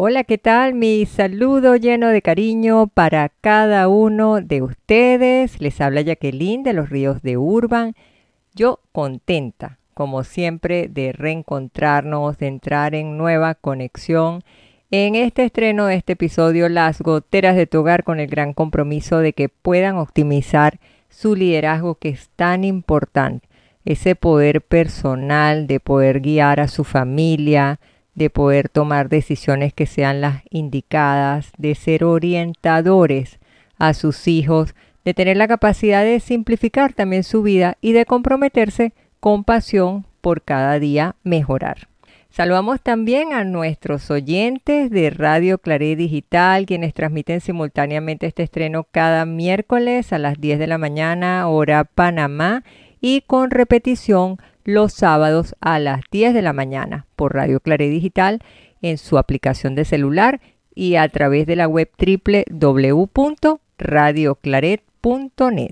Hola, ¿qué tal? Mi saludo lleno de cariño para cada uno de ustedes. Les habla Jacqueline de los Ríos de Urban. Yo contenta, como siempre, de reencontrarnos, de entrar en nueva conexión en este estreno de este episodio Las goteras de tu hogar con el gran compromiso de que puedan optimizar su liderazgo que es tan importante. Ese poder personal de poder guiar a su familia, de poder tomar decisiones que sean las indicadas, de ser orientadores a sus hijos, de tener la capacidad de simplificar también su vida y de comprometerse con pasión por cada día mejorar. Saludamos también a nuestros oyentes de Radio Claret Digital, quienes transmiten simultáneamente este estreno cada miércoles a las 10 de la mañana, hora Panamá, y con repetición los sábados a las 10 de la mañana por Radio Claret Digital en su aplicación de celular y a través de la web www.radioclaret.net.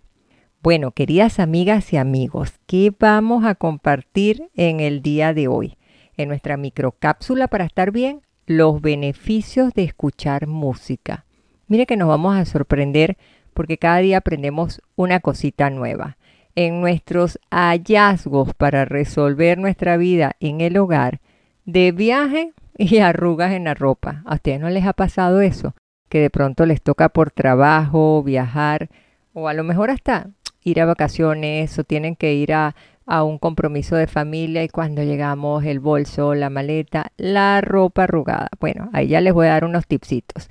Bueno, queridas amigas y amigos, ¿qué vamos a compartir en el día de hoy? En nuestra microcápsula para estar bien, los beneficios de escuchar música. Mire que nos vamos a sorprender porque cada día aprendemos una cosita nueva en nuestros hallazgos para resolver nuestra vida en el hogar, de viaje y arrugas en la ropa. ¿A ustedes no les ha pasado eso? Que de pronto les toca por trabajo, viajar o a lo mejor hasta ir a vacaciones o tienen que ir a, a un compromiso de familia y cuando llegamos el bolso, la maleta, la ropa arrugada. Bueno, ahí ya les voy a dar unos tipsitos.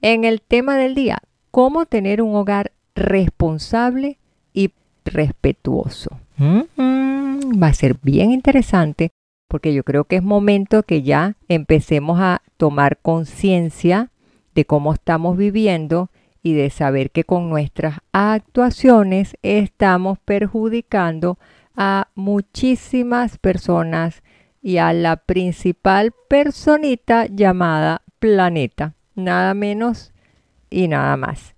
En el tema del día, cómo tener un hogar responsable respetuoso. Mm-hmm. Va a ser bien interesante porque yo creo que es momento que ya empecemos a tomar conciencia de cómo estamos viviendo y de saber que con nuestras actuaciones estamos perjudicando a muchísimas personas y a la principal personita llamada planeta, nada menos y nada más.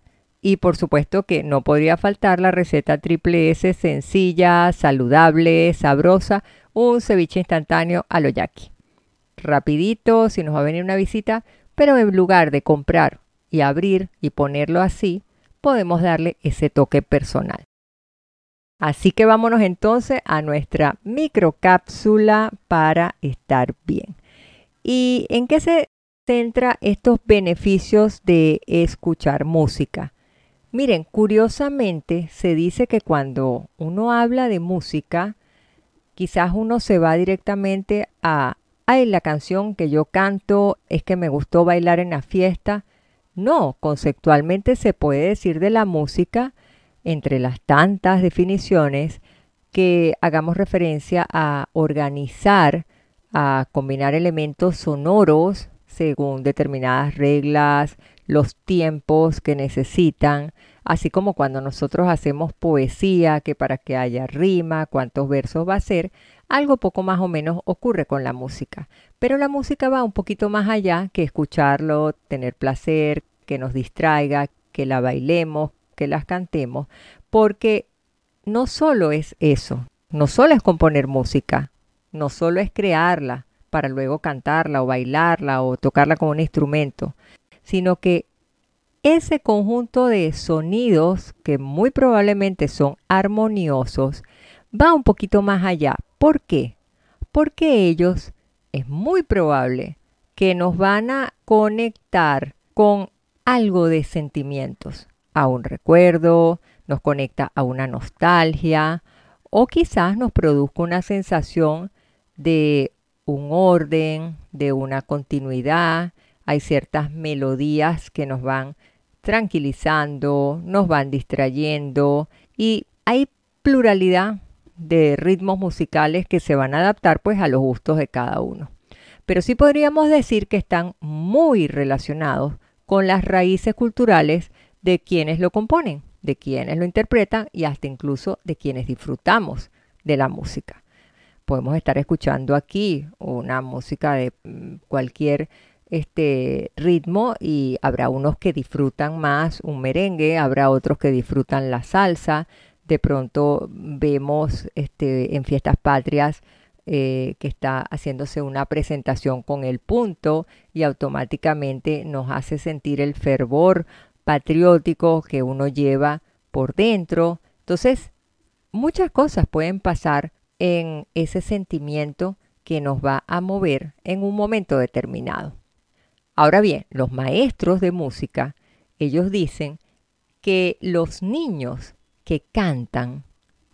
Y por supuesto que no podría faltar la receta triple S sencilla, saludable, sabrosa, un ceviche instantáneo a lo yaqui. Rapidito, si nos va a venir una visita, pero en lugar de comprar y abrir y ponerlo así, podemos darle ese toque personal. Así que vámonos entonces a nuestra microcápsula para estar bien. ¿Y en qué se centra estos beneficios de escuchar música? Miren, curiosamente se dice que cuando uno habla de música, quizás uno se va directamente a, ay, la canción que yo canto es que me gustó bailar en la fiesta. No, conceptualmente se puede decir de la música, entre las tantas definiciones, que hagamos referencia a organizar, a combinar elementos sonoros según determinadas reglas, los tiempos que necesitan, así como cuando nosotros hacemos poesía, que para que haya rima, cuántos versos va a ser, algo poco más o menos ocurre con la música. Pero la música va un poquito más allá que escucharlo, tener placer, que nos distraiga, que la bailemos, que las cantemos, porque no solo es eso, no solo es componer música, no solo es crearla para luego cantarla o bailarla o tocarla como un instrumento, sino que ese conjunto de sonidos que muy probablemente son armoniosos va un poquito más allá. ¿Por qué? Porque ellos es muy probable que nos van a conectar con algo de sentimientos, a un recuerdo, nos conecta a una nostalgia o quizás nos produzca una sensación de un orden, de una continuidad, hay ciertas melodías que nos van tranquilizando, nos van distrayendo y hay pluralidad de ritmos musicales que se van a adaptar pues a los gustos de cada uno. Pero sí podríamos decir que están muy relacionados con las raíces culturales de quienes lo componen, de quienes lo interpretan y hasta incluso de quienes disfrutamos de la música. Podemos estar escuchando aquí una música de mm, cualquier este ritmo y habrá unos que disfrutan más un merengue, habrá otros que disfrutan la salsa. De pronto vemos este, en fiestas patrias eh, que está haciéndose una presentación con el punto y automáticamente nos hace sentir el fervor patriótico que uno lleva por dentro. Entonces, muchas cosas pueden pasar en ese sentimiento que nos va a mover en un momento determinado. Ahora bien, los maestros de música, ellos dicen que los niños que cantan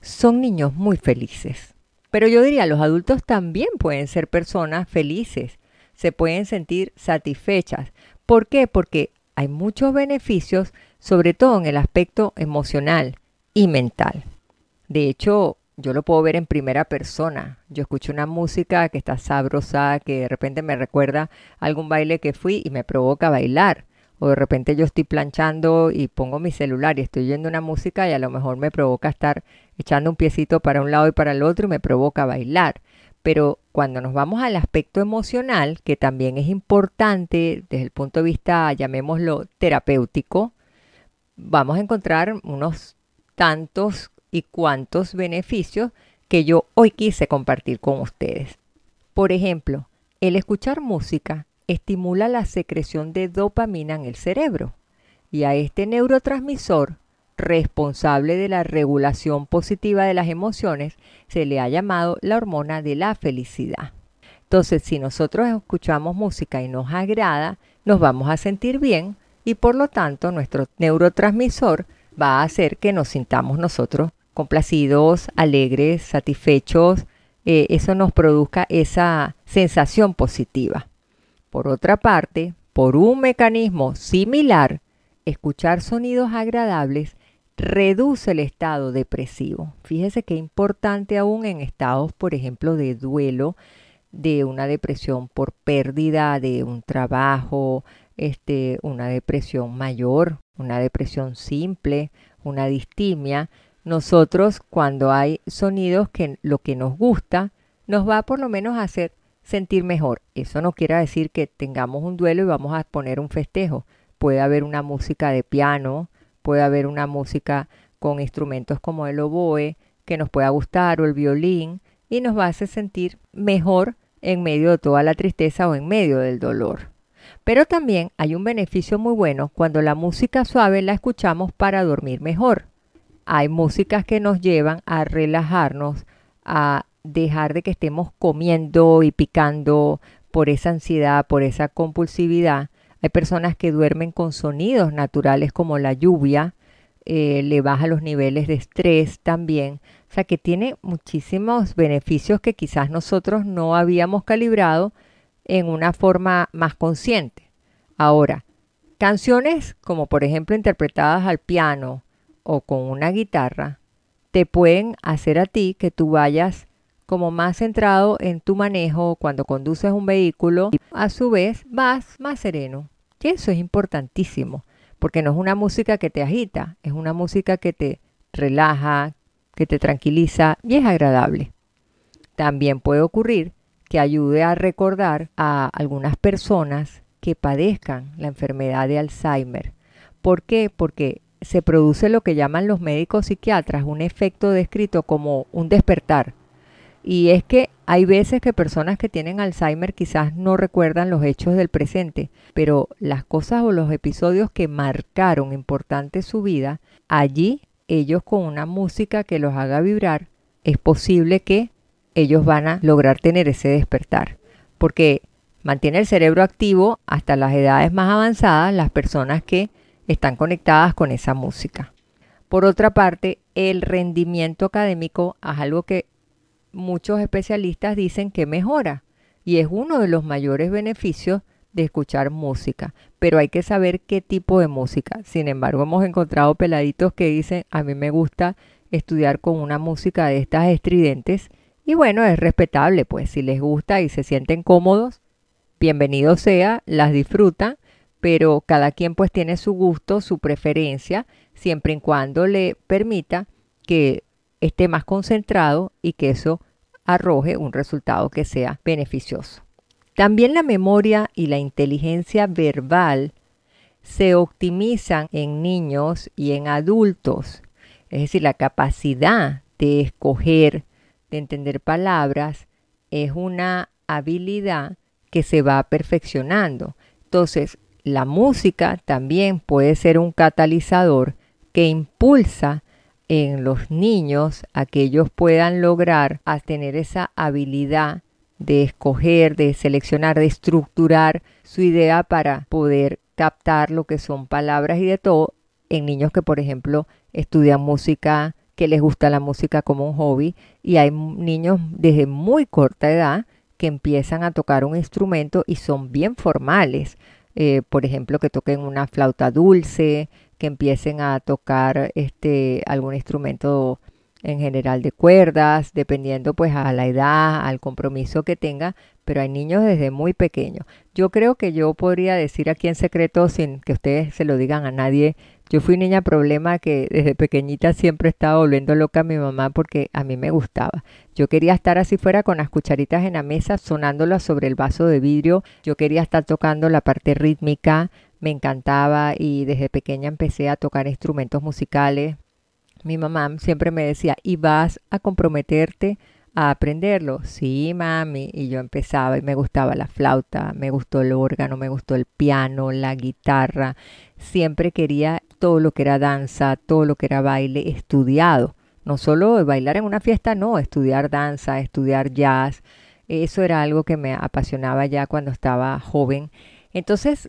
son niños muy felices. Pero yo diría, los adultos también pueden ser personas felices, se pueden sentir satisfechas. ¿Por qué? Porque hay muchos beneficios, sobre todo en el aspecto emocional y mental. De hecho, yo lo puedo ver en primera persona. Yo escucho una música que está sabrosa, que de repente me recuerda algún baile que fui y me provoca bailar. O de repente yo estoy planchando y pongo mi celular y estoy oyendo una música y a lo mejor me provoca estar echando un piecito para un lado y para el otro y me provoca bailar. Pero cuando nos vamos al aspecto emocional, que también es importante desde el punto de vista, llamémoslo, terapéutico, vamos a encontrar unos tantos y cuántos beneficios que yo hoy quise compartir con ustedes. Por ejemplo, el escuchar música estimula la secreción de dopamina en el cerebro y a este neurotransmisor responsable de la regulación positiva de las emociones se le ha llamado la hormona de la felicidad. Entonces, si nosotros escuchamos música y nos agrada, nos vamos a sentir bien y por lo tanto nuestro neurotransmisor va a hacer que nos sintamos nosotros complacidos, alegres, satisfechos, eh, eso nos produzca esa sensación positiva. Por otra parte, por un mecanismo similar, escuchar sonidos agradables reduce el estado depresivo. Fíjese qué importante aún en estados, por ejemplo, de duelo, de una depresión por pérdida de un trabajo, este, una depresión mayor, una depresión simple, una distimia, nosotros cuando hay sonidos que lo que nos gusta nos va por lo menos a hacer sentir mejor. Eso no quiere decir que tengamos un duelo y vamos a poner un festejo. Puede haber una música de piano, puede haber una música con instrumentos como el oboe que nos pueda gustar o el violín y nos va a hacer sentir mejor en medio de toda la tristeza o en medio del dolor. Pero también hay un beneficio muy bueno cuando la música suave la escuchamos para dormir mejor hay músicas que nos llevan a relajarnos, a dejar de que estemos comiendo y picando por esa ansiedad, por esa compulsividad. Hay personas que duermen con sonidos naturales como la lluvia, eh, le baja los niveles de estrés también. O sea que tiene muchísimos beneficios que quizás nosotros no habíamos calibrado en una forma más consciente. Ahora, canciones como por ejemplo interpretadas al piano, o con una guitarra te pueden hacer a ti que tú vayas como más centrado en tu manejo cuando conduces un vehículo y a su vez vas más sereno. Y eso es importantísimo, porque no es una música que te agita, es una música que te relaja, que te tranquiliza y es agradable. También puede ocurrir que ayude a recordar a algunas personas que padezcan la enfermedad de Alzheimer. ¿Por qué? Porque se produce lo que llaman los médicos psiquiatras un efecto descrito como un despertar. Y es que hay veces que personas que tienen Alzheimer quizás no recuerdan los hechos del presente, pero las cosas o los episodios que marcaron importante su vida, allí ellos con una música que los haga vibrar, es posible que ellos van a lograr tener ese despertar. Porque mantiene el cerebro activo hasta las edades más avanzadas las personas que están conectadas con esa música. Por otra parte, el rendimiento académico es algo que muchos especialistas dicen que mejora y es uno de los mayores beneficios de escuchar música, pero hay que saber qué tipo de música. Sin embargo, hemos encontrado peladitos que dicen, a mí me gusta estudiar con una música de estas estridentes y bueno, es respetable, pues si les gusta y se sienten cómodos, bienvenido sea, las disfrutan pero cada quien pues tiene su gusto, su preferencia. siempre y cuando le permita que esté más concentrado y que eso arroje un resultado que sea beneficioso. También la memoria y la inteligencia verbal se optimizan en niños y en adultos. Es decir, la capacidad de escoger, de entender palabras, es una habilidad que se va perfeccionando. Entonces, la música también puede ser un catalizador que impulsa en los niños a que ellos puedan lograr tener esa habilidad de escoger, de seleccionar, de estructurar su idea para poder captar lo que son palabras y de todo en niños que, por ejemplo, estudian música, que les gusta la música como un hobby, y hay niños desde muy corta edad que empiezan a tocar un instrumento y son bien formales. Eh, por ejemplo, que toquen una flauta dulce, que empiecen a tocar este, algún instrumento en general de cuerdas, dependiendo pues a la edad, al compromiso que tenga, pero hay niños desde muy pequeños. Yo creo que yo podría decir aquí en secreto, sin que ustedes se lo digan a nadie, yo fui niña problema que desde pequeñita siempre estaba volviendo loca a mi mamá porque a mí me gustaba. Yo quería estar así fuera con las cucharitas en la mesa, sonándolas sobre el vaso de vidrio. Yo quería estar tocando la parte rítmica, me encantaba y desde pequeña empecé a tocar instrumentos musicales mi mamá siempre me decía, ¿y vas a comprometerte a aprenderlo? Sí, mami. Y yo empezaba y me gustaba la flauta, me gustó el órgano, me gustó el piano, la guitarra. Siempre quería todo lo que era danza, todo lo que era baile estudiado. No solo bailar en una fiesta, no, estudiar danza, estudiar jazz. Eso era algo que me apasionaba ya cuando estaba joven. Entonces,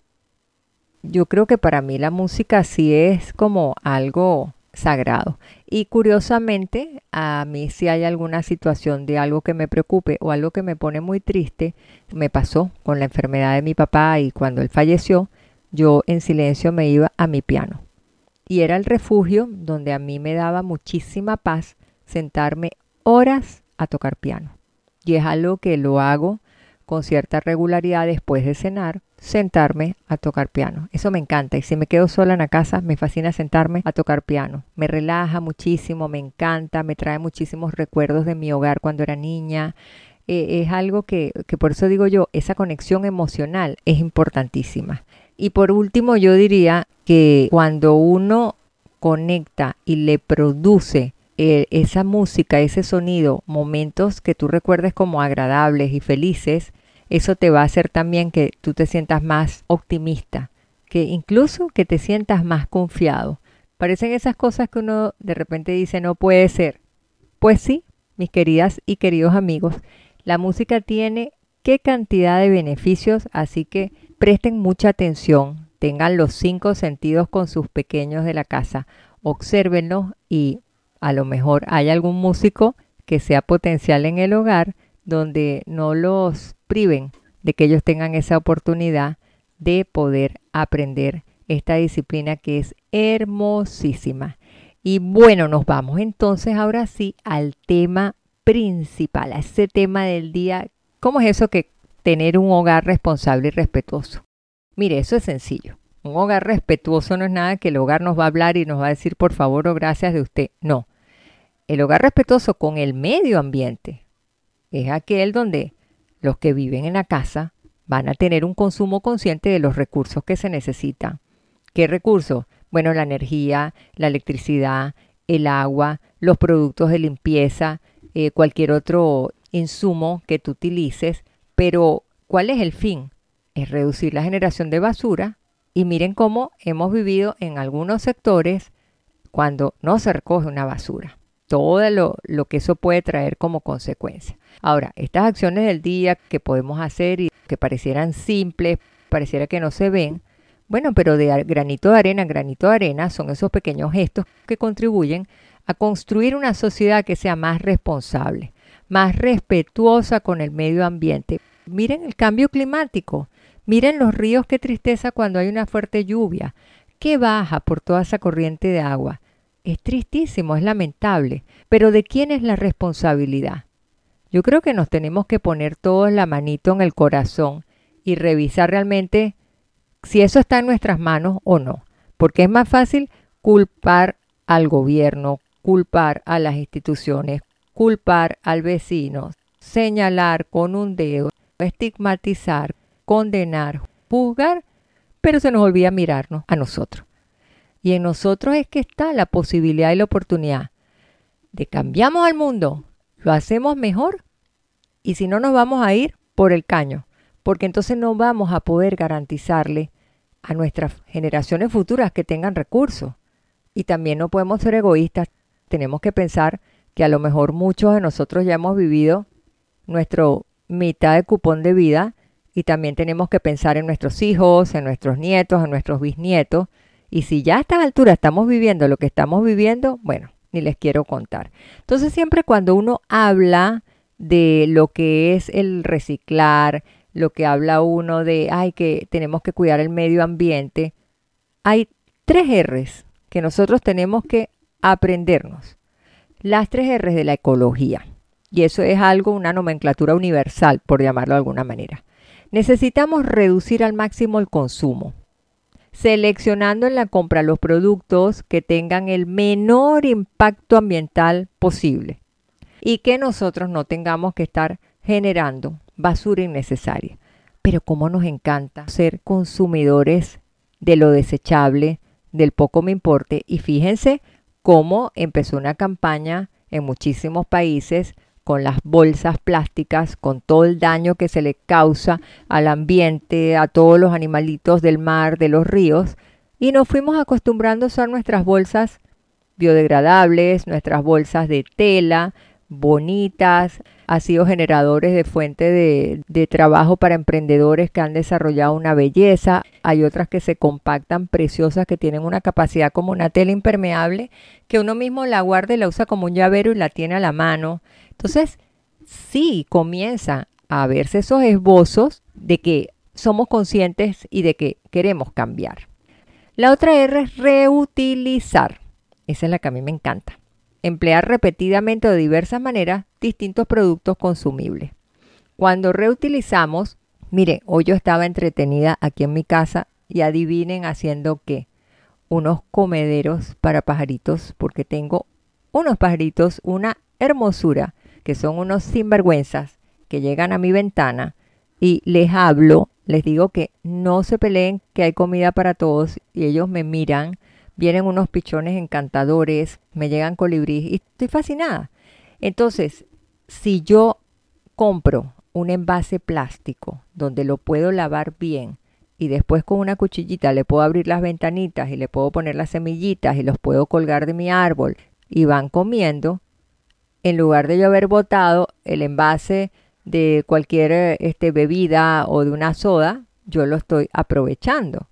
yo creo que para mí la música sí es como algo sagrado. Y curiosamente, a mí si hay alguna situación de algo que me preocupe o algo que me pone muy triste, me pasó con la enfermedad de mi papá y cuando él falleció, yo en silencio me iba a mi piano. Y era el refugio donde a mí me daba muchísima paz sentarme horas a tocar piano. Y es algo que lo hago con cierta regularidad después de cenar sentarme a tocar piano. Eso me encanta. Y si me quedo sola en la casa, me fascina sentarme a tocar piano. Me relaja muchísimo, me encanta, me trae muchísimos recuerdos de mi hogar cuando era niña. Eh, es algo que, que por eso digo yo, esa conexión emocional es importantísima. Y por último, yo diría que cuando uno conecta y le produce eh, esa música, ese sonido, momentos que tú recuerdes como agradables y felices, eso te va a hacer también que tú te sientas más optimista, que incluso que te sientas más confiado. Parecen esas cosas que uno de repente dice no puede ser. Pues sí, mis queridas y queridos amigos, la música tiene qué cantidad de beneficios, así que presten mucha atención, tengan los cinco sentidos con sus pequeños de la casa, obsérvenlos y a lo mejor hay algún músico que sea potencial en el hogar donde no los priven de que ellos tengan esa oportunidad de poder aprender esta disciplina que es hermosísima. Y bueno, nos vamos entonces ahora sí al tema principal, a ese tema del día. ¿Cómo es eso que tener un hogar responsable y respetuoso? Mire, eso es sencillo. Un hogar respetuoso no es nada que el hogar nos va a hablar y nos va a decir por favor o gracias de usted. No. El hogar respetuoso con el medio ambiente es aquel donde los que viven en la casa van a tener un consumo consciente de los recursos que se necesitan. ¿Qué recursos? Bueno, la energía, la electricidad, el agua, los productos de limpieza, eh, cualquier otro insumo que tú utilices, pero ¿cuál es el fin? Es reducir la generación de basura y miren cómo hemos vivido en algunos sectores cuando no se recoge una basura todo lo, lo, que eso puede traer como consecuencia. Ahora, estas acciones del día que podemos hacer y que parecieran simples, pareciera que no se ven, bueno, pero de granito de arena, granito de arena son esos pequeños gestos que contribuyen a construir una sociedad que sea más responsable, más respetuosa con el medio ambiente. Miren el cambio climático, miren los ríos, qué tristeza cuando hay una fuerte lluvia, que baja por toda esa corriente de agua. Es tristísimo, es lamentable, pero ¿de quién es la responsabilidad? Yo creo que nos tenemos que poner todos la manito en el corazón y revisar realmente si eso está en nuestras manos o no, porque es más fácil culpar al gobierno, culpar a las instituciones, culpar al vecino, señalar con un dedo, estigmatizar, condenar, juzgar, pero se nos olvida mirarnos a nosotros. Y en nosotros es que está la posibilidad y la oportunidad de cambiamos al mundo, lo hacemos mejor y si no nos vamos a ir por el caño, porque entonces no vamos a poder garantizarle a nuestras generaciones futuras que tengan recursos. Y también no podemos ser egoístas, tenemos que pensar que a lo mejor muchos de nosotros ya hemos vivido nuestro mitad de cupón de vida y también tenemos que pensar en nuestros hijos, en nuestros nietos, en nuestros bisnietos. Y si ya a esta altura estamos viviendo lo que estamos viviendo, bueno, ni les quiero contar. Entonces siempre cuando uno habla de lo que es el reciclar, lo que habla uno de, ay, que tenemos que cuidar el medio ambiente, hay tres R's que nosotros tenemos que aprendernos. Las tres R's de la ecología. Y eso es algo, una nomenclatura universal, por llamarlo de alguna manera. Necesitamos reducir al máximo el consumo, seleccionando en la compra los productos que tengan el menor impacto ambiental posible y que nosotros no tengamos que estar generando basura innecesaria. Pero cómo nos encanta ser consumidores de lo desechable, del poco me importe. Y fíjense cómo empezó una campaña en muchísimos países con las bolsas plásticas, con todo el daño que se le causa al ambiente, a todos los animalitos del mar, de los ríos, y nos fuimos acostumbrando a usar nuestras bolsas biodegradables, nuestras bolsas de tela, bonitas, ha sido generadores de fuente de, trabajo para emprendedores que han desarrollado una belleza. Hay otras que se compactan preciosas que tienen una capacidad como una tela impermeable que uno mismo la guarda y la usa como un llavero y la tiene a la mano. Entonces, sí comienza a verse esos esbozos de que somos conscientes y de que queremos cambiar. La otra R es reutilizar. Esa es la que a mí me encanta emplear repetidamente de diversas maneras distintos productos consumibles. Cuando reutilizamos, mire, hoy yo estaba entretenida aquí en mi casa y adivinen haciendo qué, unos comederos para pajaritos, porque tengo unos pajaritos, una hermosura, que son unos sinvergüenzas que llegan a mi ventana y les hablo, les digo que no se peleen, que hay comida para todos y ellos me miran vienen unos pichones encantadores, me llegan colibríes y estoy fascinada. Entonces, si yo compro un envase plástico donde lo puedo lavar bien y después con una cuchillita le puedo abrir las ventanitas y le puedo poner las semillitas y los puedo colgar de mi árbol y van comiendo, en lugar de yo haber botado el envase de cualquier este, bebida o de una soda, yo lo estoy aprovechando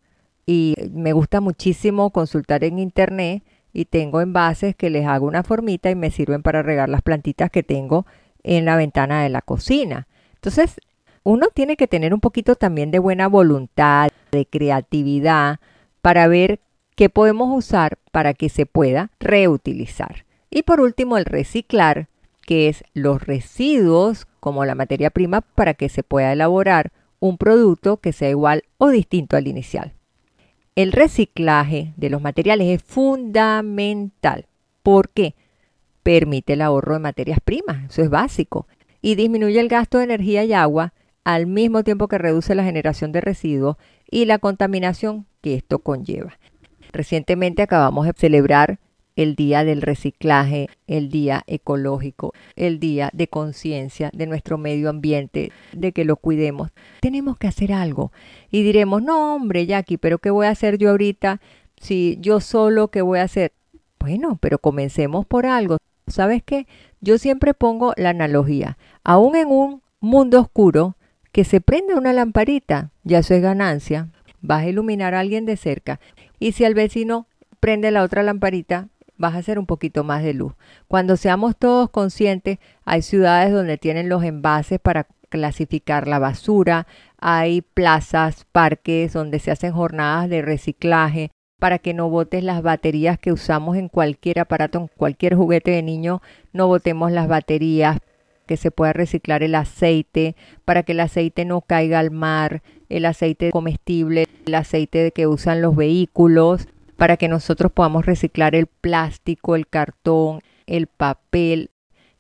y me gusta muchísimo consultar en internet y tengo envases que les hago una formita y me sirven para regar las plantitas que tengo en la ventana de la cocina. Entonces, uno tiene que tener un poquito también de buena voluntad, de creatividad, para ver qué podemos usar para que se pueda reutilizar. Y por último, el reciclar, que es los residuos como la materia prima para que se pueda elaborar un producto que sea igual o distinto al inicial. El reciclaje de los materiales es fundamental. ¿Por qué? Permite el ahorro de materias primas, eso es básico, y disminuye el gasto de energía y agua al mismo tiempo que reduce la generación de residuos y la contaminación que esto conlleva. Recientemente acabamos de celebrar el día del reciclaje, el día ecológico, el día de conciencia de nuestro medio ambiente, de que lo cuidemos. Tenemos que hacer algo. Y diremos, no hombre, Jackie, pero ¿qué voy a hacer yo ahorita? Si yo solo, ¿qué voy a hacer? Bueno, pero comencemos por algo. ¿Sabes qué? Yo siempre pongo la analogía. Aún en un mundo oscuro, que se prenda una lamparita, ya eso es ganancia. Vas a iluminar a alguien de cerca. Y si al vecino prende la otra lamparita, vas a hacer un poquito más de luz. Cuando seamos todos conscientes, hay ciudades donde tienen los envases para clasificar la basura, hay plazas, parques donde se hacen jornadas de reciclaje para que no botes las baterías que usamos en cualquier aparato, en cualquier juguete de niño, no botemos las baterías, que se pueda reciclar el aceite, para que el aceite no caiga al mar, el aceite comestible, el aceite que usan los vehículos, para que nosotros podamos reciclar el plástico, el cartón, el papel.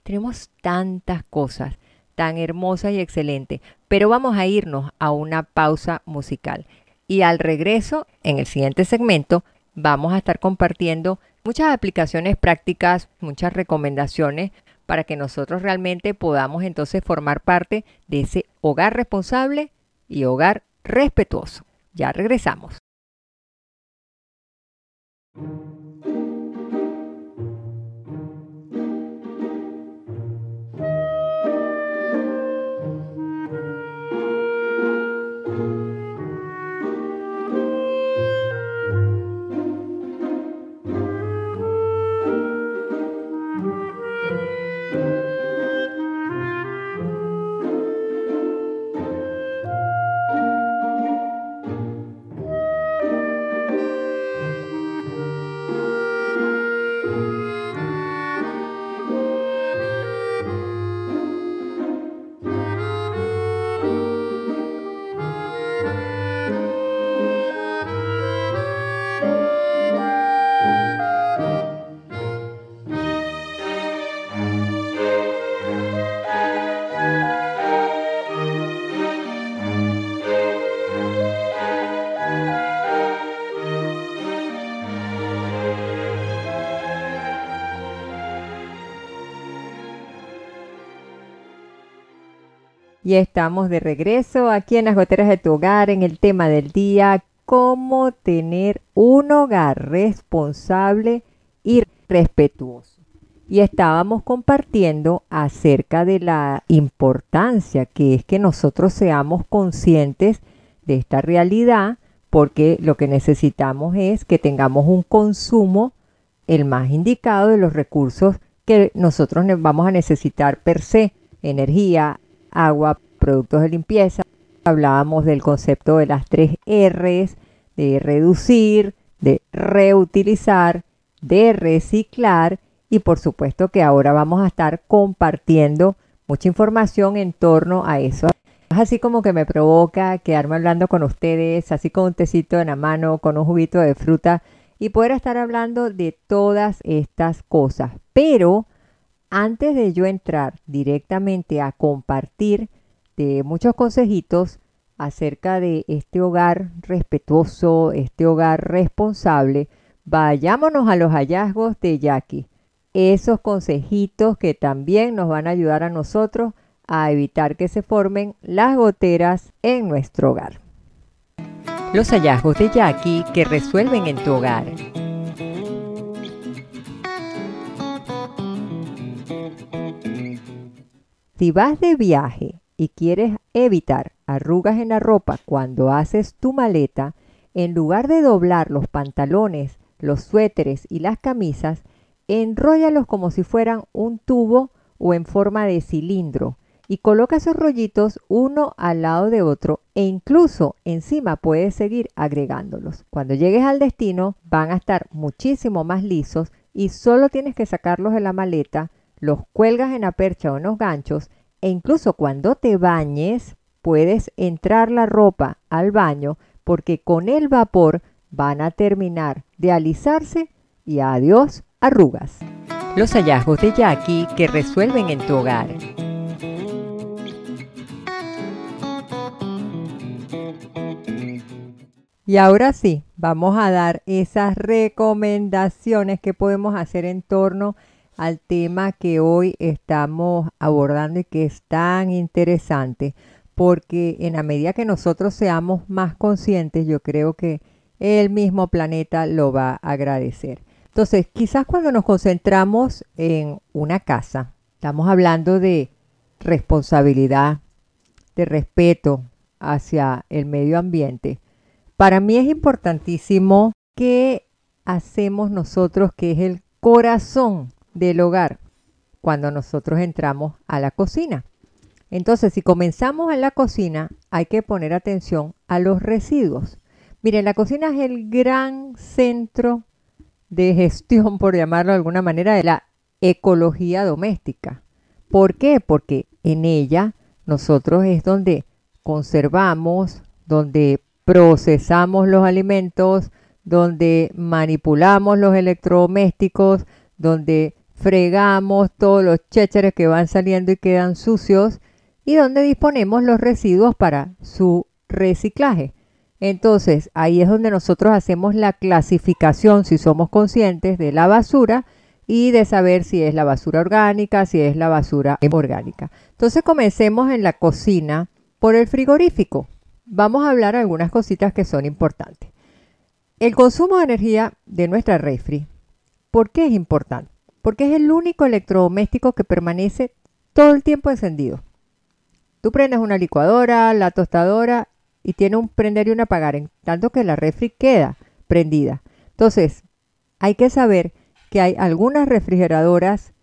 Tenemos tantas cosas tan hermosas y excelentes, pero vamos a irnos a una pausa musical. Y al regreso, en el siguiente segmento, vamos a estar compartiendo muchas aplicaciones prácticas, muchas recomendaciones para que nosotros realmente podamos entonces formar parte de ese hogar responsable y hogar respetuoso. Ya regresamos. Y estamos de regreso aquí en las goteras de tu hogar en el tema del día, cómo tener un hogar responsable y respetuoso. Y estábamos compartiendo acerca de la importancia que es que nosotros seamos conscientes de esta realidad, porque lo que necesitamos es que tengamos un consumo el más indicado de los recursos que nosotros vamos a necesitar per se, energía, agua, productos de limpieza. Hablábamos del concepto de las tres R's, de reducir, de reutilizar, de reciclar y por supuesto que ahora vamos a estar compartiendo mucha información en torno a eso. Es así como que me provoca quedarme hablando con ustedes, así con un tecito en la mano, con un juguito de fruta y poder estar hablando de todas estas cosas. Pero antes de yo entrar directamente a compartir de muchos consejitos acerca de este hogar respetuoso, este hogar responsable, vayámonos a los hallazgos de Jackie. Esos consejitos que también nos van a ayudar a nosotros a evitar que se formen las goteras en nuestro hogar. Los hallazgos de Jackie que resuelven en tu hogar. Si vas de viaje y quieres evitar arrugas en la ropa cuando haces tu maleta, en lugar de doblar los pantalones, los suéteres y las camisas, enróllalos como si fueran un tubo o en forma de cilindro y coloca esos rollitos uno al lado de otro e incluso encima puedes seguir agregándolos. Cuando llegues al destino van a estar muchísimo más lisos y solo tienes que sacarlos de la maleta, los cuelgas en la percha o en los ganchos e incluso cuando te bañes puedes entrar la ropa al baño porque con el vapor van a terminar de alisarse y adiós arrugas. Los hallazgos de Jackie que resuelven en tu hogar. Y ahora sí, vamos a dar esas recomendaciones que podemos hacer en torno a al tema que hoy estamos abordando y que es tan interesante, porque en la medida que nosotros seamos más conscientes, yo creo que el mismo planeta lo va a agradecer. Entonces, quizás cuando nos concentramos en una casa, estamos hablando de responsabilidad, de respeto hacia el medio ambiente. Para mí es importantísimo que hacemos nosotros, que es el corazón del hogar cuando nosotros entramos a la cocina. Entonces, si comenzamos en la cocina, hay que poner atención a los residuos. Miren, la cocina es el gran centro de gestión, por llamarlo de alguna manera, de la ecología doméstica. ¿Por qué? Porque en ella nosotros es donde conservamos, donde procesamos los alimentos, donde manipulamos los electrodomésticos, donde fregamos todos los chécheres que van saliendo y quedan sucios y donde disponemos los residuos para su reciclaje. Entonces, ahí es donde nosotros hacemos la clasificación, si somos conscientes, de la basura y de saber si es la basura orgánica, si es la basura orgánica. Entonces, comencemos en la cocina por el frigorífico. Vamos a hablar algunas cositas que son importantes. El consumo de energía de nuestra refri, ¿por qué es importante? Porque es el único electrodoméstico que permanece todo el tiempo encendido. Tú prendes una licuadora, la tostadora y tiene un prender y un apagar, en tanto que la refri queda prendida. Entonces, hay que saber que hay algunas refrigeradoras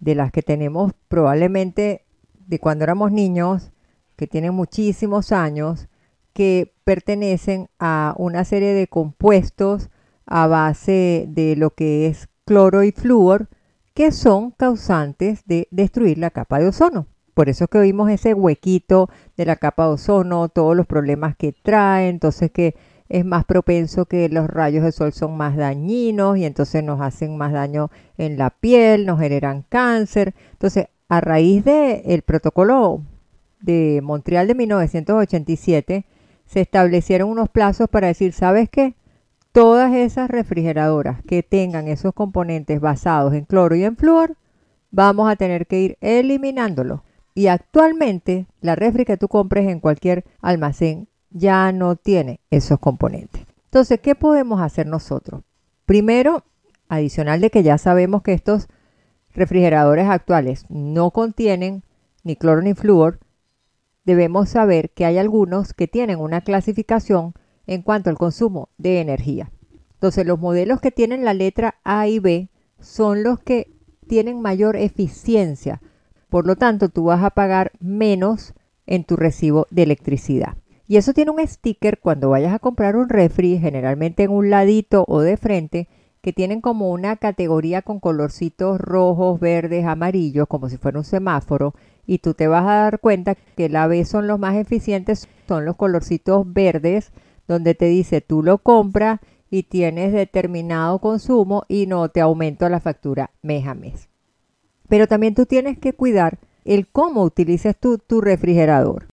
de las que tenemos probablemente de cuando éramos niños, que tienen muchísimos años, que pertenecen a una serie de compuestos a base de lo que es cloro y flúor, que son causantes de destruir la capa de ozono. Por eso es que oímos ese huequito de la capa de ozono, todos los problemas que trae, entonces que es más propenso que los rayos de sol son más dañinos y entonces nos hacen más daño en la piel, nos generan cáncer. Entonces, a raíz del protocolo de Montreal de 1987, se establecieron unos plazos para decir, ¿sabes qué? Todas esas refrigeradoras que tengan esos componentes basados en cloro y en flúor, vamos a tener que ir eliminándolos y actualmente la refri que tú compres en cualquier almacén ya no tiene esos componentes. Entonces, ¿qué podemos hacer nosotros? Primero, adicional de que ya sabemos que estos refrigeradores actuales no contienen ni cloro ni flúor, debemos saber que hay algunos que tienen una clasificación en cuanto al consumo de energía. Entonces, los modelos que tienen la letra A y B son los que tienen mayor eficiencia por lo tanto, tú vas a pagar menos en tu recibo de electricidad. Y eso tiene un sticker cuando vayas a comprar un refri, generalmente en un ladito o de frente, que tienen como una categoría con colorcitos rojos, verdes, amarillos, como si fuera un semáforo. Y tú te vas a dar cuenta que la B son los más eficientes, son los colorcitos verdes, donde te dice tú lo compras y tienes determinado consumo y no te aumento la factura mes a mes. Pero también tú tienes que cuidar el cómo utilices tú tu refrigerador.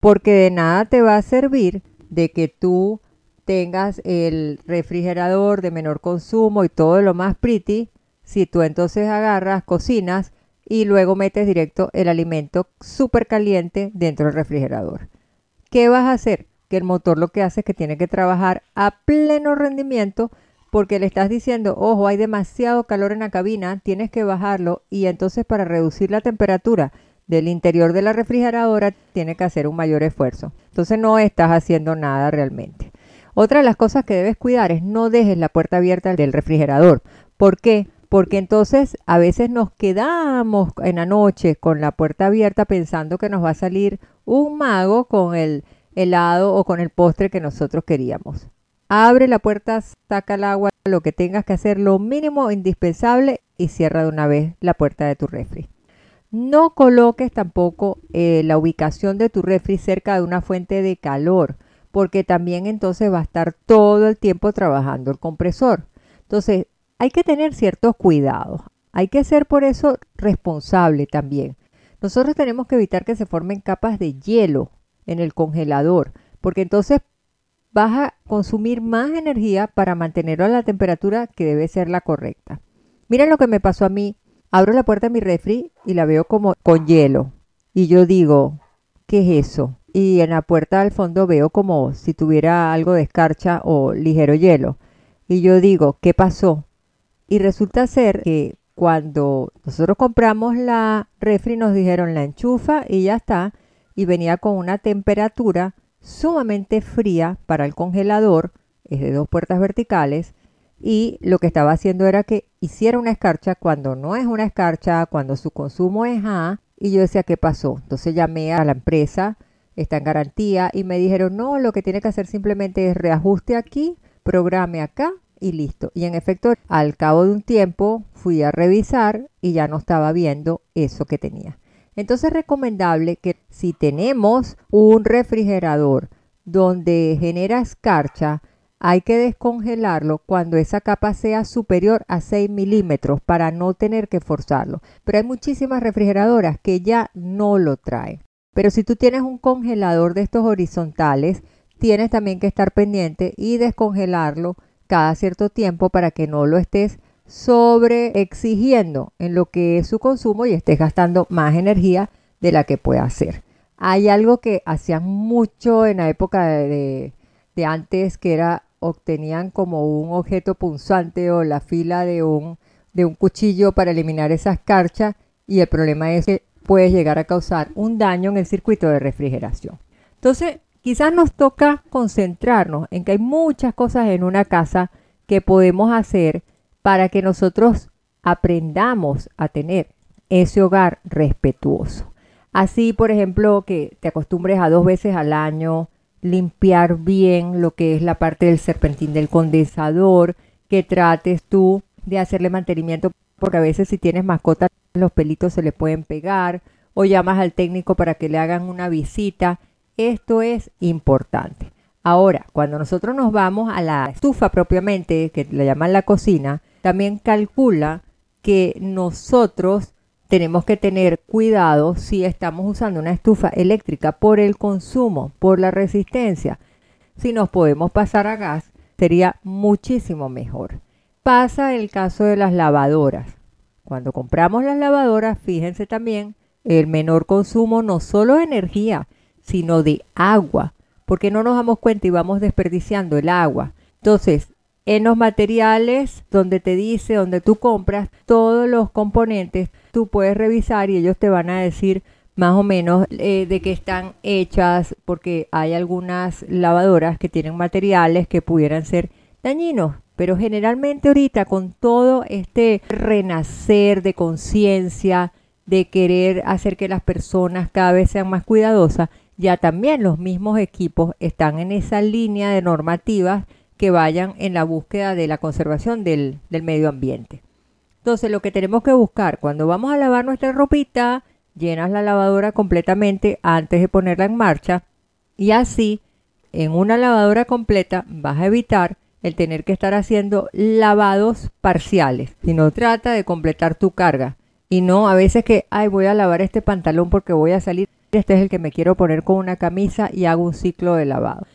Porque de nada te va a servir de que tú tengas el refrigerador de menor consumo y todo lo más pretty si tú entonces agarras, cocinas y luego metes directo el alimento súper caliente dentro del refrigerador. ¿Qué vas a hacer? Que el motor lo que hace es que tiene que trabajar a pleno rendimiento porque le estás diciendo, ojo, hay demasiado calor en la cabina, tienes que bajarlo y entonces para reducir la temperatura del interior de la refrigeradora tiene que hacer un mayor esfuerzo. Entonces no estás haciendo nada realmente. Otra de las cosas que debes cuidar es no dejes la puerta abierta del refrigerador. ¿Por qué? Porque entonces a veces nos quedamos en la noche con la puerta abierta pensando que nos va a salir un mago con el helado o con el postre que nosotros queríamos. Abre la puerta, saca el agua, lo que tengas que hacer, lo mínimo indispensable y cierra de una vez la puerta de tu refri. No coloques tampoco eh, la ubicación de tu refri cerca de una fuente de calor, porque también entonces va a estar todo el tiempo trabajando el compresor. Entonces, hay que tener ciertos cuidados. Hay que ser por eso responsable también. Nosotros tenemos que evitar que se formen capas de hielo en el congelador, porque entonces vas a consumir más energía para mantenerlo a la temperatura que debe ser la correcta. Miren lo que me pasó a mí. Abro la puerta de mi refri y la veo como con hielo. Y yo digo, ¿qué es eso? Y en la puerta al fondo veo como si tuviera algo de escarcha o ligero hielo. Y yo digo, ¿qué pasó? Y resulta ser que cuando nosotros compramos la refri nos dijeron la enchufa y ya está. Y venía con una temperatura sumamente fría para el congelador, es de dos puertas verticales, y lo que estaba haciendo era que hiciera una escarcha cuando no es una escarcha, cuando su consumo es A, y yo decía, ¿qué pasó? Entonces llamé a la empresa, está en garantía, y me dijeron, no, lo que tiene que hacer simplemente es reajuste aquí, programe acá y listo. Y en efecto, al cabo de un tiempo fui a revisar y ya no estaba viendo eso que tenía. Entonces es recomendable que si tenemos un refrigerador donde genera escarcha, hay que descongelarlo cuando esa capa sea superior a 6 milímetros para no tener que forzarlo. Pero hay muchísimas refrigeradoras que ya no lo traen. Pero si tú tienes un congelador de estos horizontales, tienes también que estar pendiente y descongelarlo cada cierto tiempo para que no lo estés sobre exigiendo en lo que es su consumo y estés gastando más energía de la que puede hacer. Hay algo que hacían mucho en la época de, de antes que era obtenían como un objeto punzante o la fila de un, de un cuchillo para eliminar esas carchas y el problema es que puede llegar a causar un daño en el circuito de refrigeración. Entonces, quizás nos toca concentrarnos en que hay muchas cosas en una casa que podemos hacer para que nosotros aprendamos a tener ese hogar respetuoso. Así, por ejemplo, que te acostumbres a dos veces al año limpiar bien lo que es la parte del serpentín del condensador, que trates tú de hacerle mantenimiento, porque a veces si tienes mascotas los pelitos se le pueden pegar, o llamas al técnico para que le hagan una visita. Esto es importante. Ahora, cuando nosotros nos vamos a la estufa propiamente, que le llaman la cocina, también calcula que nosotros tenemos que tener cuidado si estamos usando una estufa eléctrica por el consumo, por la resistencia. Si nos podemos pasar a gas, sería muchísimo mejor. Pasa el caso de las lavadoras. Cuando compramos las lavadoras, fíjense también el menor consumo no solo de energía, sino de agua, porque no nos damos cuenta y vamos desperdiciando el agua. Entonces, en los materiales donde te dice, donde tú compras todos los componentes, tú puedes revisar y ellos te van a decir más o menos eh, de qué están hechas, porque hay algunas lavadoras que tienen materiales que pudieran ser dañinos. Pero generalmente ahorita con todo este renacer de conciencia, de querer hacer que las personas cada vez sean más cuidadosas, ya también los mismos equipos están en esa línea de normativas que vayan en la búsqueda de la conservación del, medio ambiente. Entonces, lo que tenemos que buscar cuando vamos a lavar nuestra ropita, llenas la lavadora completamente antes de ponerla en marcha y así en una lavadora completa vas a evitar el tener que estar haciendo lavados parciales, sino trata de completar tu carga y no a veces que, ay, voy a lavar este pantalón porque voy a salir, este es el que me quiero poner con una camisa y hago un ciclo de lavado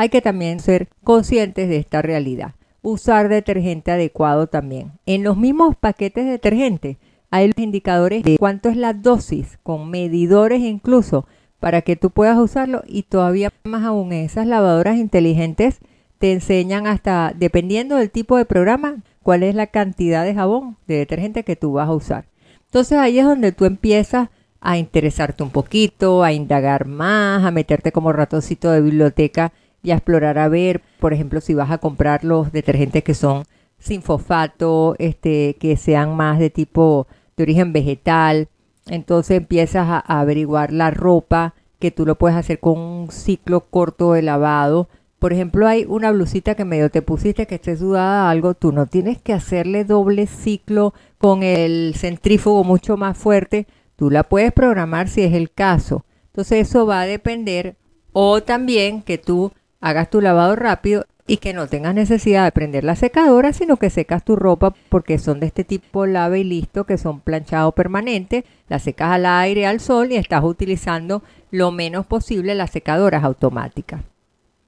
hay que también ser conscientes de esta realidad. Usar detergente adecuado también. En los mismos paquetes de detergente hay los indicadores de cuánto es la dosis, con medidores incluso, para que tú puedas usarlo y todavía más aún esas lavadoras inteligentes te enseñan hasta, dependiendo del tipo de programa, cuál es la cantidad de jabón, de detergente que tú vas a usar. Entonces ahí es donde tú empiezas a interesarte un poquito, a indagar más, a meterte como ratoncito de biblioteca y a explorar a ver, por ejemplo, si vas a comprar los detergentes que son sin fosfato, este, que sean más de tipo de origen vegetal. Entonces empiezas a, averiguar la ropa que tú lo puedes hacer con un ciclo corto de lavado. Por ejemplo, hay una blusita que medio te pusiste que esté sudada algo, tú no tienes que hacerle doble ciclo con el centrífugo mucho más fuerte, tú la puedes programar si es el caso. Entonces eso va a depender o también que tú hagas tu lavado rápido y que no tengas necesidad de prender la secadora, sino que secas tu ropa porque son de este tipo lave y listo, que son planchado permanente, la secas al aire, al sol y estás utilizando lo menos posible las secadoras automáticas.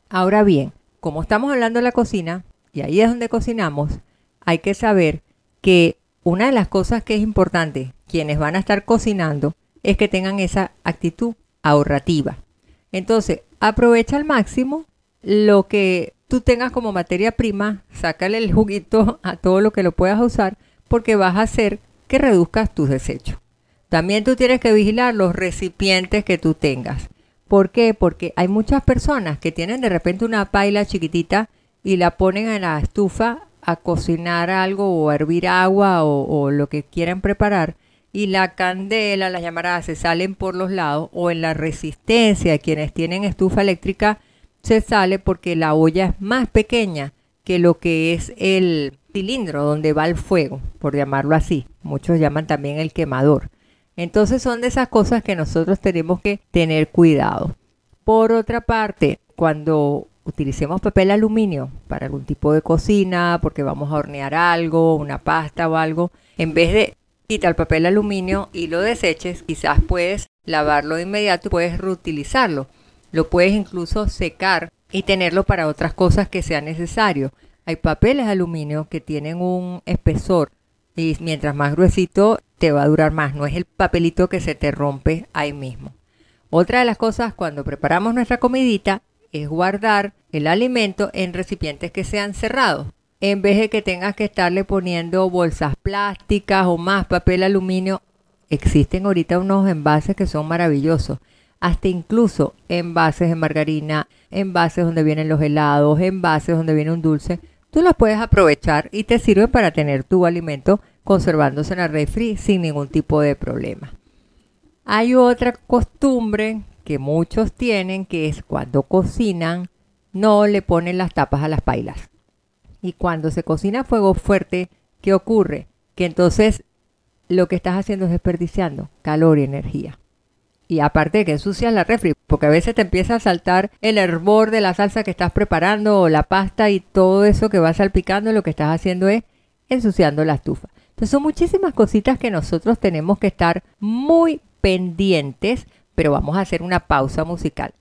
Ahora bien, como estamos hablando de la cocina, y ahí es donde cocinamos, hay que saber que una de las cosas que es importante quienes van a estar cocinando es que tengan esa actitud ahorrativa. Entonces, aprovecha al máximo lo que tú tengas como materia prima, sácale el juguito a todo lo que lo puedas usar porque vas a hacer que reduzcas tus desechos. También tú tienes que vigilar los recipientes que tú tengas. ¿Por qué? Porque hay muchas personas que tienen de repente una paila chiquitita y la ponen en la estufa a cocinar algo o a hervir agua o, o lo que quieran preparar y la candela, las llamaradas se salen por los lados o en la resistencia de quienes tienen estufa eléctrica se sale porque la olla es más pequeña que lo que es el cilindro donde va el fuego, por llamarlo así. Muchos llaman también el quemador. Entonces son de esas cosas que nosotros tenemos que tener cuidado. Por otra parte, cuando utilicemos papel aluminio para algún tipo de cocina, porque vamos a hornear algo, una pasta o algo, en vez de quitar el papel aluminio y lo deseches, quizás puedes lavarlo de inmediato y puedes reutilizarlo. Lo puedes incluso secar y tenerlo para otras cosas que sea necesario. Hay papeles de aluminio que tienen un espesor y mientras más gruesito te va a durar más, no es el papelito que se te rompe ahí mismo. Otra de las cosas cuando preparamos nuestra comidita es guardar el alimento en recipientes que sean cerrados. En vez de que tengas que estarle poniendo bolsas plásticas o más papel aluminio, existen ahorita unos envases que son maravillosos. Hasta incluso envases de margarina, envases donde vienen los helados, envases donde viene un dulce. Tú los puedes aprovechar y te sirve para tener tu alimento conservándose en el refri sin ningún tipo de problema. Hay otra costumbre que muchos tienen, que es cuando cocinan, no le ponen las tapas a las pailas. Y cuando se cocina a fuego fuerte, ¿qué ocurre? Que entonces lo que estás haciendo es desperdiciando calor y energía. Y aparte de que ensucias la refri, porque a veces te empieza a saltar el hervor de la salsa que estás preparando o la pasta y todo eso que va salpicando, lo que estás haciendo es ensuciando la estufa. Entonces son muchísimas cositas que nosotros tenemos que estar muy pendientes pero vamos a hacer una pausa musical.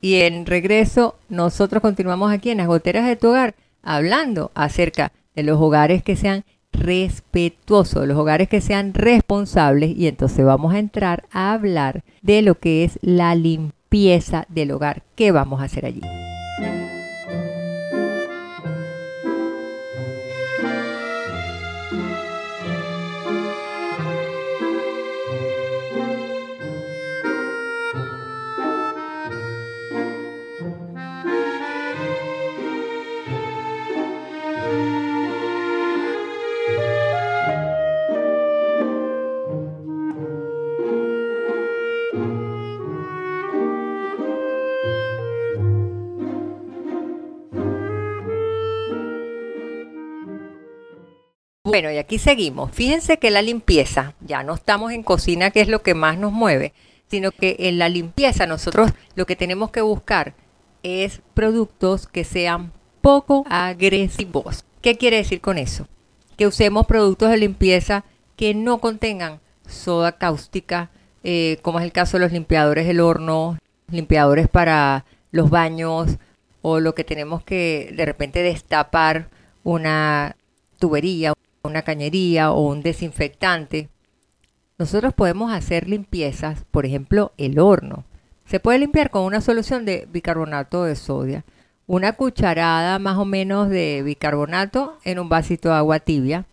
Y en regreso, nosotros continuamos aquí en las goteras de tu hogar hablando acerca de los hogares que sean respetuosos, los hogares que sean responsables y entonces vamos a entrar a hablar de lo que es la limpieza del hogar. ¿Qué vamos a hacer allí? Bueno, y aquí seguimos. Fíjense que la limpieza, ya no estamos en cocina, que es lo que más nos mueve, sino que en la limpieza nosotros lo que tenemos que buscar es productos que sean poco agresivos. ¿Qué quiere decir con eso? Que usemos productos de limpieza que no contengan soda cáustica, eh, como es el caso de los limpiadores del horno, limpiadores para los baños o lo que tenemos que de repente destapar una tubería una cañería o un desinfectante, nosotros podemos hacer limpiezas, por ejemplo, el horno. Se puede limpiar con una solución de bicarbonato de sodio, una cucharada más o menos de bicarbonato en un vasito de agua tibia.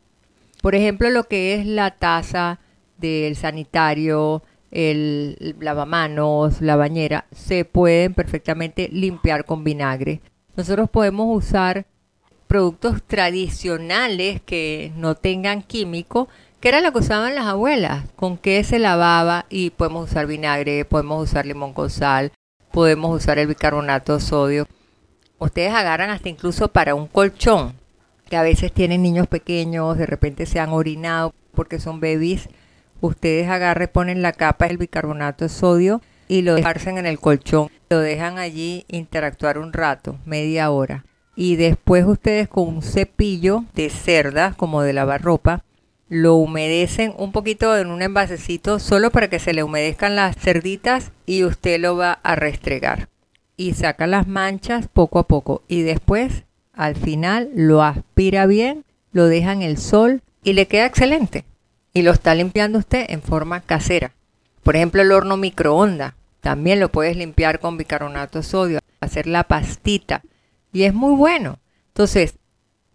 Por ejemplo, lo que es la taza del sanitario, el lavamanos, la bañera, se pueden perfectamente limpiar con vinagre. Nosotros podemos usar productos tradicionales que no tengan químico, que era lo que usaban las abuelas, con qué se lavaba y podemos usar vinagre, podemos usar limón con sal, podemos usar el bicarbonato de sodio. Ustedes agarran hasta incluso para un colchón, que a veces tienen niños pequeños, de repente se han orinado porque son bebés. Ustedes agarran, ponen la capa del bicarbonato de sodio y lo dejan en el colchón. Lo dejan allí interactuar un rato, media hora y después ustedes con un cepillo de cerda, como de lavar ropa, lo humedecen un poquito en un envasecito solo para que se le humedezcan las cerditas y usted lo va a restregar. Y saca las manchas poco a poco y después al final lo aspira bien, lo deja en el sol y le queda excelente. Y lo está limpiando usted en forma casera. Por ejemplo, el horno microondas. También lo puedes limpiar con bicarbonato de sodio, hacer la pastita y es muy bueno. Entonces,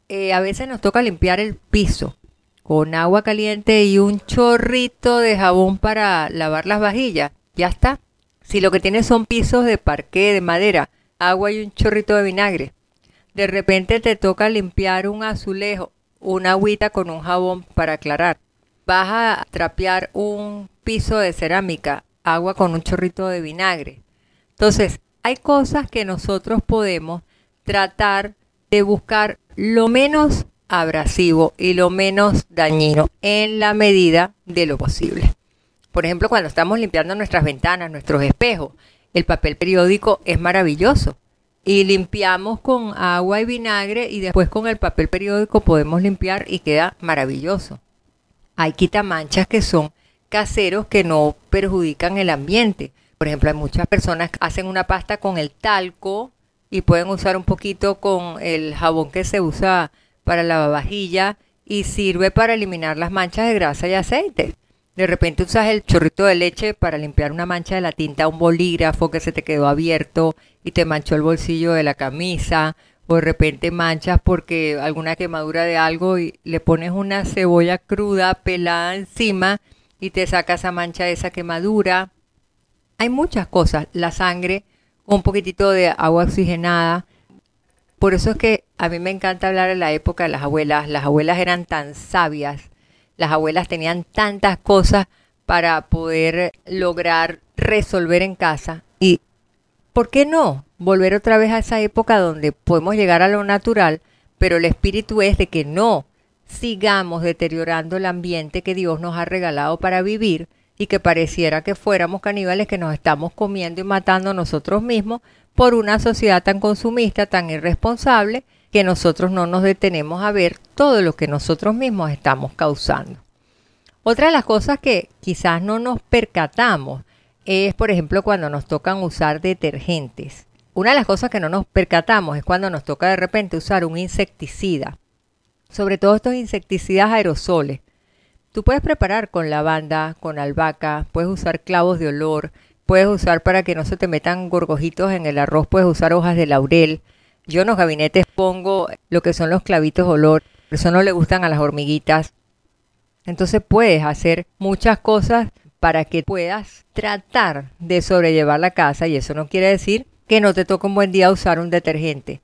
eh, a veces nos toca limpiar el piso con agua caliente y un chorrito de jabón para lavar las vajillas. Ya está. Si lo que tienes son pisos de parqué, de madera, agua y un chorrito de vinagre. De repente te toca limpiar un azulejo, una agüita con un jabón para aclarar. Vas a trapear un piso de cerámica, agua con un chorrito de vinagre. Entonces, hay cosas que nosotros podemos tratar de buscar lo menos abrasivo y lo menos dañino en la medida de lo posible. Por ejemplo, cuando estamos limpiando nuestras ventanas, nuestros espejos, el papel periódico es maravilloso. y limpiamos con agua y vinagre y después con el papel periódico podemos limpiar y queda maravilloso. Hay quitamanchas que son caseros que no perjudican el ambiente. Por ejemplo, hay muchas personas que hacen una pasta con el talco y pueden usar un poquito con el jabón que se usa para la vajilla y sirve para eliminar las manchas de grasa y aceite. De repente usas el chorrito de leche para limpiar una mancha de la tinta, un bolígrafo que se te quedó abierto y te manchó el bolsillo de la camisa, o de repente manchas porque alguna quemadura de algo y le pones una cebolla cruda pelada encima y te saca esa mancha de esa quemadura. Hay muchas cosas, la sangre, un poquitito de agua oxigenada. Por eso es que a mí me encanta hablar de la época de las abuelas. Las abuelas eran tan sabias, las abuelas tenían tantas cosas para poder lograr resolver en casa. Y, ¿por qué no? Volver otra vez a esa época donde podemos llegar a lo natural, pero el espíritu es de que no sigamos deteriorando el ambiente que Dios nos ha regalado para vivir y que pareciera que fuéramos caníbales que nos estamos comiendo y matando nosotros mismos por una sociedad tan consumista, tan irresponsable, que nosotros no nos detenemos a ver todo lo que nosotros mismos estamos causando. Otra de las cosas que quizás no nos percatamos es, por ejemplo, cuando nos tocan usar detergentes. Una de las cosas que no nos percatamos es cuando nos toca de repente usar un insecticida, sobre todo estos insecticidas aerosoles. Tú puedes preparar con lavanda, con albahaca, puedes usar clavos de olor, puedes usar para que no se te metan gorgojitos en el arroz, puedes usar hojas de laurel. Yo en los gabinetes pongo lo que son los clavitos de olor, eso no le gustan a las hormiguitas. Entonces puedes hacer muchas cosas para que puedas tratar de sobrellevar la casa y eso no quiere decir que no te toque un buen día usar un detergente.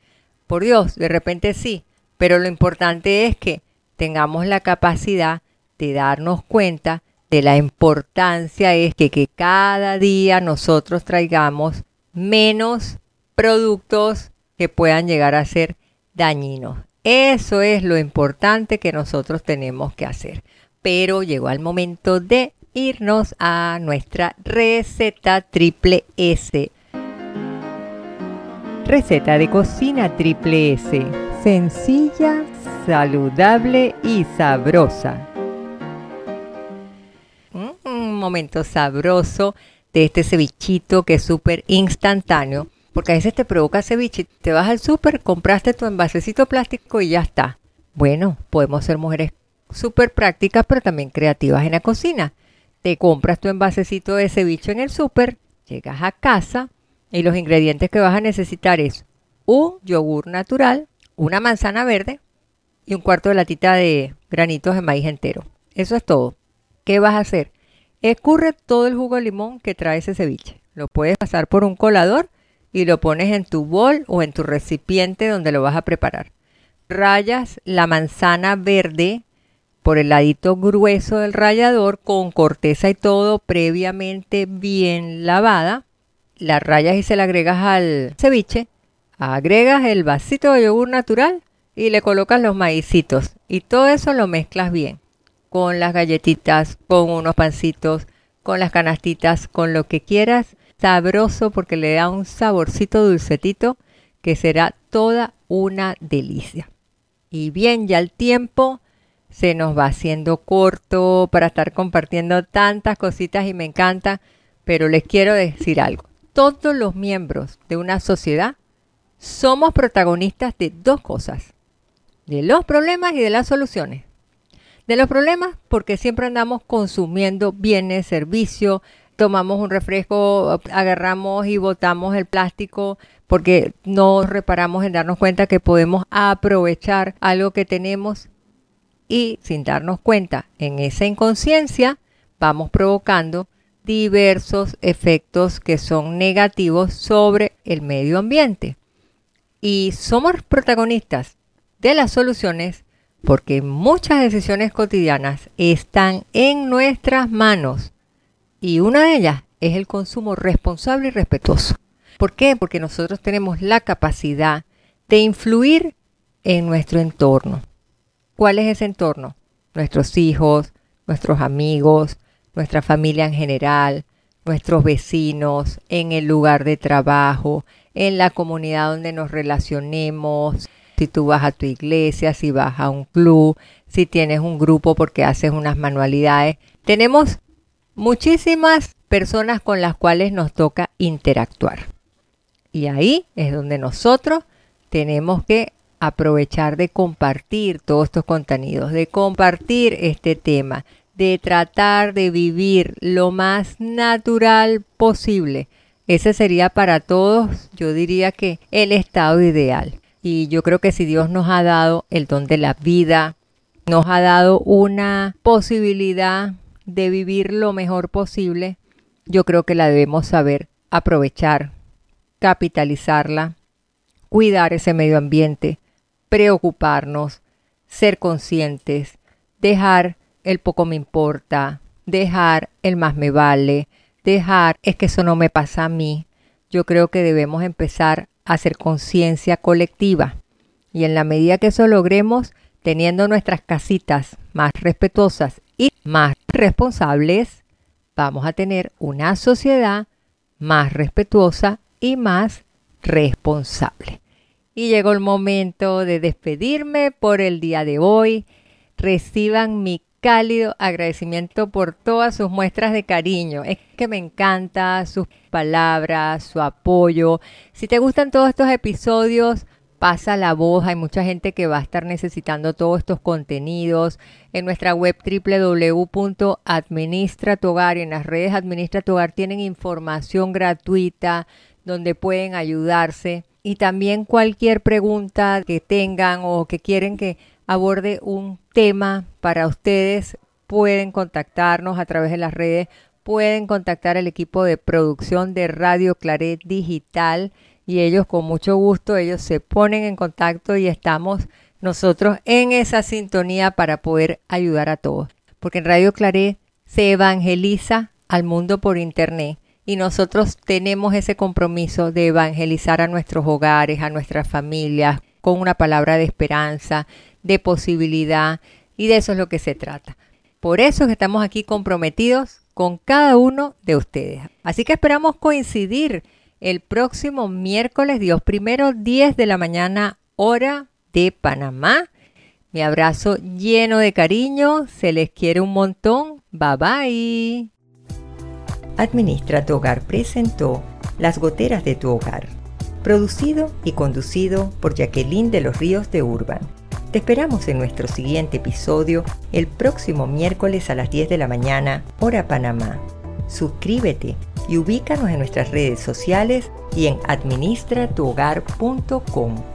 Por Dios, de repente sí, pero lo importante es que tengamos la capacidad de darnos cuenta de la importancia es que, que cada día nosotros traigamos menos productos que puedan llegar a ser dañinos. Eso es lo importante que nosotros tenemos que hacer. Pero llegó el momento de irnos a nuestra receta triple S. Receta de cocina triple S. Sencilla, saludable y sabrosa momento sabroso de este cevichito que es súper instantáneo, porque a veces te provoca ceviche, te vas al súper, compraste tu envasecito plástico y ya está. Bueno, podemos ser mujeres súper prácticas, pero también creativas en la cocina. Te compras tu envasecito de ceviche en el súper, llegas a casa y los ingredientes que vas a necesitar es un yogur natural, una manzana verde y un cuarto de latita de granitos de maíz entero. Eso es todo. ¿Qué vas a hacer? Escurre todo el jugo de limón que trae ese ceviche. Lo puedes pasar por un colador y lo pones en tu bol o en tu recipiente donde lo vas a preparar. Rayas la manzana verde por el ladito grueso del rallador con corteza y todo previamente bien lavada. La rayas y se la agregas al ceviche. Agregas el vasito de yogur natural y le colocas los maicitos y todo eso lo mezclas bien con las galletitas, con unos pancitos, con las canastitas, con lo que quieras. Sabroso porque le da un saborcito dulcetito que será toda una delicia. Y bien, ya el tiempo se nos va haciendo corto para estar compartiendo tantas cositas y me encanta, pero les quiero decir algo. Todos los miembros de una sociedad somos protagonistas de dos cosas, de los problemas y de las soluciones de los problemas porque siempre andamos consumiendo bienes, servicios, tomamos un refresco, agarramos y botamos el plástico porque no reparamos en darnos cuenta que podemos aprovechar algo que tenemos y sin darnos cuenta en esa inconsciencia vamos provocando diversos efectos que son negativos sobre el medio ambiente. Y somos protagonistas de las soluciones porque muchas decisiones cotidianas están en nuestras manos y una de ellas es el consumo responsable y respetuoso. ¿Por qué? Porque nosotros tenemos la capacidad de influir en nuestro entorno. ¿Cuál es ese entorno? Nuestros hijos, nuestros amigos, nuestra familia en general, nuestros vecinos, en el lugar de trabajo, en la comunidad donde nos relacionemos, si tú vas a tu iglesia, si vas a un club, si tienes un grupo porque haces unas manualidades. Tenemos muchísimas personas con las cuales nos toca interactuar. Y ahí es donde nosotros tenemos que aprovechar de compartir todos estos contenidos, de compartir este tema, de tratar de vivir lo más natural posible. Ese sería para todos, yo diría que el estado ideal. Y yo creo que si Dios nos ha dado el don de la vida, nos ha dado una posibilidad de vivir lo mejor posible, yo creo que la debemos saber aprovechar, capitalizarla, cuidar ese medio ambiente, preocuparnos, ser conscientes, dejar el poco me importa, dejar el más me vale, dejar es que eso no me pasa a mí. Yo creo que debemos empezar hacer conciencia colectiva y en la medida que eso logremos, teniendo nuestras casitas más respetuosas y más responsables, vamos a tener una sociedad más respetuosa y más responsable. Y llegó el momento de despedirme por el día de hoy. Reciban mi cálido agradecimiento por todas sus muestras de cariño. Es que me encanta sus palabras, su apoyo. Si te gustan todos estos episodios, pasa la voz. Hay mucha gente que va a estar necesitando todos estos contenidos. En nuestra web www.administra tu hogar y en las redes Administra tu hogar tienen información gratuita donde pueden ayudarse. Y también cualquier pregunta que tengan o que quieren que aborde un tema para ustedes, pueden contactarnos a través de las redes, pueden contactar al equipo de producción de Radio Claret Digital y ellos con mucho gusto, ellos se ponen en contacto y estamos nosotros en esa sintonía para poder ayudar a todos. Porque en Radio Claret se evangeliza al mundo por internet y nosotros tenemos ese compromiso de evangelizar a nuestros hogares, a nuestras familias, con una palabra de esperanza, de posibilidad y de eso es lo que se trata. Por eso es que estamos aquí comprometidos con cada uno de ustedes. Así que esperamos coincidir el próximo miércoles, Dios primero, 10 de la mañana, hora de Panamá. Mi abrazo lleno de cariño, se les quiere un montón. Bye bye. Administra tu hogar presentó Las goteras de tu hogar, producido y conducido por Jacqueline de los Ríos de Urban te esperamos en nuestro siguiente episodio el próximo miércoles a las 10 de la mañana, hora Panamá. Suscríbete y ubícanos en nuestras redes sociales y en administratuhogar.com.